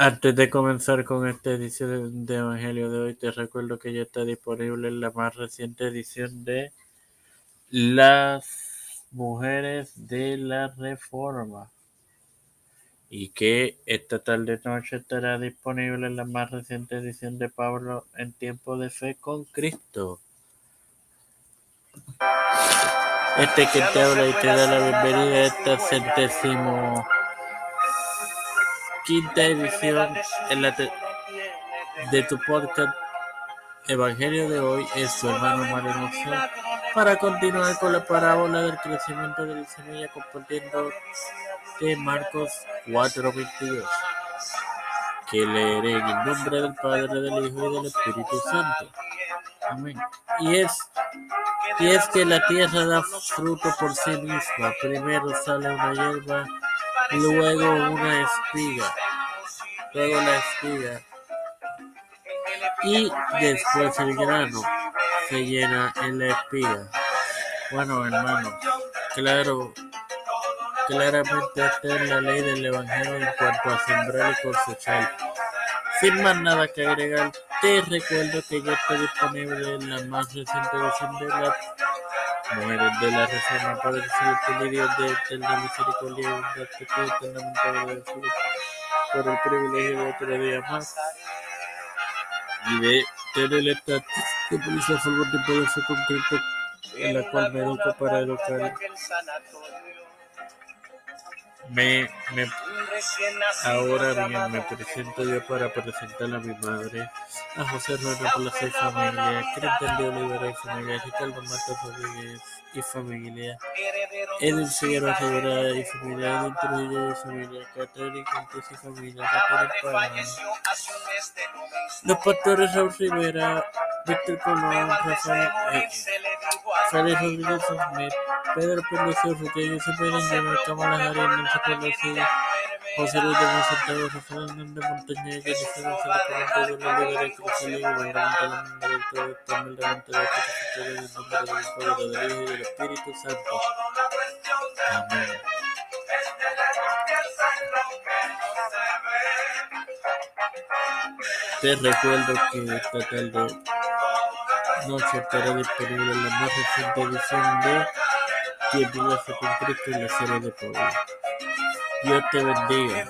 Antes de comenzar con esta edición de Evangelio de hoy, te recuerdo que ya está disponible la más reciente edición de Las Mujeres de la Reforma y que esta tarde noche estará disponible la más reciente edición de Pablo en tiempo de fe con Cristo. Este que te habla y te da la bienvenida a esta centésimo quinta edición de tu podcast Evangelio de hoy es su hermano Mario para continuar con la parábola del crecimiento de la semilla compartiendo de Marcos 4:22 que leeré en el nombre del Padre, del Hijo y del Espíritu Santo. Amén. Y es, y es que la tierra da fruto por sí misma. Primero sale una hierba, luego una espiga, luego la espiga. Y después el grano se llena en la espiga. Bueno, hermano, claro, claramente esta es la ley del Evangelio en cuanto a sembrar y cosechar. Sin más nada que agregar, te recuerdo que ya está disponible en la más reciente edición de la Mujeres de la Reforma el y Dios de eterna misericordia bondad que estoy eternamente agradecido por el privilegio de otro día más y de tener esta de policía favor de poder ser concreto en la cual me educo para educar me, me, ahora bien, me presento yo para presentar a mi madre, a José Rueda Plaza y familia, Cristian de Olivera y familia, Ricardo Matos Rodríguez y familia, Edwin Figueroa Rivera y familia, Edwin Trujillo y familia, Catherine Contes y familia, Catherine Palma, los pastores Raúl Rivera, Víctor Colón, Rafael, eh, Félix Rodríguez Smith, Pedro Pérez Rodríguez Cepeda, Cámara Jari, Nelson Pelosi, José Luis de Monsanto, Rafael Hernández Montañez, Jennifer González Comando de la Liga de Cruzal y gubernamental director Tomel delante de la en el nombre del Padre, del Hijo y del Espíritu Santo. Amén. Te recuerdo que esta tarde noche estará disponible la más reciente edición de Tiempo de con Cristo en la serie de Puebla. Dios te bendiga.